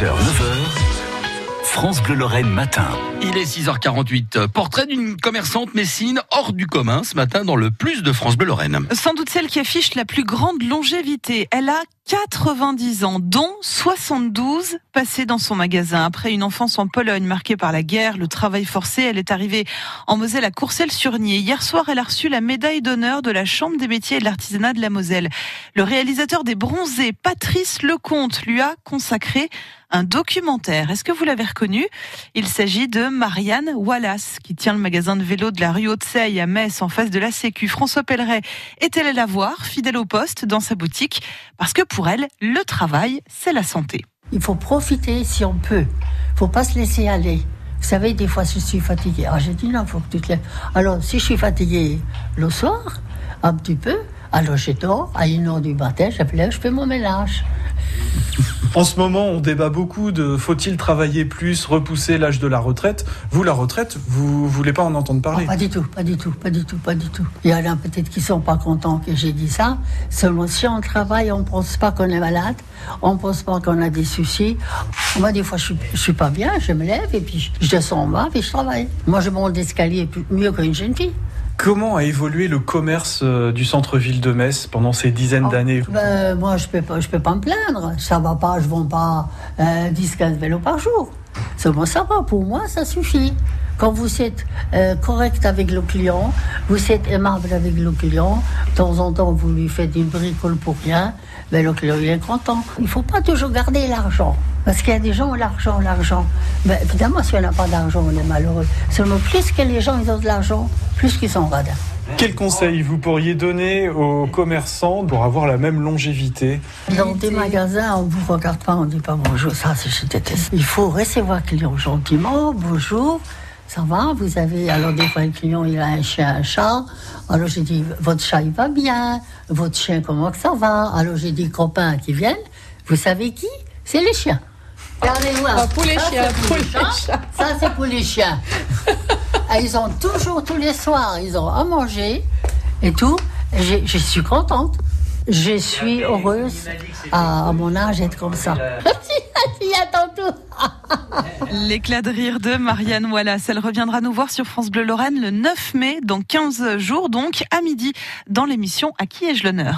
6h, 9h. France Bleu Lorraine matin. Il est 6h48. Portrait d'une commerçante messine hors du commun ce matin dans le plus de France Bleu Lorraine. Sans doute celle qui affiche la plus grande longévité. Elle a 90 ans, dont 72 passés dans son magasin. Après une enfance en Pologne marquée par la guerre, le travail forcé, elle est arrivée en Moselle à Courcelles-sur-Nier. Hier soir, elle a reçu la médaille d'honneur de la Chambre des métiers et de l'artisanat de la Moselle. Le réalisateur des bronzés, Patrice Lecomte, lui a consacré un documentaire. Est-ce que vous l'avez reconnu? Il s'agit de Marianne Wallace, qui tient le magasin de vélo de la rue Haute-Seille à Metz, en face de la Sécu. François Pelleret est allé la voir, fidèle au poste, dans sa boutique, parce que pour elle, le travail, c'est la santé. Il faut profiter si on peut. Il faut pas se laisser aller. Vous savez, des fois, je suis fatiguée. Ah, j'ai dit non, faut que tu te lèves. Alors, si je suis fatiguée le soir, un petit peu, alors je dors, à une heure du matin, je je fais mon ménage. En ce moment, on débat beaucoup de faut-il travailler plus, repousser l'âge de la retraite. Vous, la retraite, vous voulez pas en entendre parler ah, Pas du tout, pas du tout, pas du tout, pas du tout. Il y en a peut-être qui sont pas contents que j'ai dit ça. Seulement, si on travaille, on pense pas qu'on est malade, on pense pas qu'on a des soucis. Moi, des fois, je suis, suis pas bien, je me lève et puis je descends en bas et je travaille. Moi, je monte l'escalier mieux qu'une jeune fille. Comment a évolué le commerce euh, du centre-ville de Metz pendant ces dizaines oh, d'années? ben, Moi, je ne peux, je peux pas me plaindre. Ça va pas, je ne vends pas 10-15 euh, vélos par jour. Seulement, ça va. Pour moi, ça suffit. Quand vous êtes euh, correct avec le client, vous êtes aimable avec le client, de temps en temps, vous lui faites une bricole pour rien, ben, le client il est content. Il ne faut pas toujours garder l'argent. Parce qu'il y a des gens, l'argent, l'argent. Ben, évidemment, si on n'a pas d'argent, on est malheureux. Seulement, plus que les gens ils ont de l'argent, plus qu'ils sont radins. Quel conseil vous pourriez donner aux commerçants pour avoir la même longévité Dans des magasins, on ne vous regarde pas, on ne dit pas bonjour, ça c'est je déteste. Il faut recevoir le client gentiment, bonjour, ça va, vous avez... Alors des fois le client il a un chien, un chat, alors j'ai dit votre chat il va bien, votre chien comment ça va? Alors j'ai dit copains qui viennent, vous savez qui? C'est les chiens. Regardez-moi. pour les chiens, pour les chats. Ça c'est pour les chiens. Ah, ils ont toujours, tous les soirs, ils ont à manger et tout. je suis contente. Je suis heureuse à, mon âge d'être comme ça. L'éclat de rire de Marianne Wallace. Elle reviendra nous voir sur France Bleu Lorraine le 9 mai, dans 15 jours, donc à midi, dans l'émission À qui ai-je l'honneur?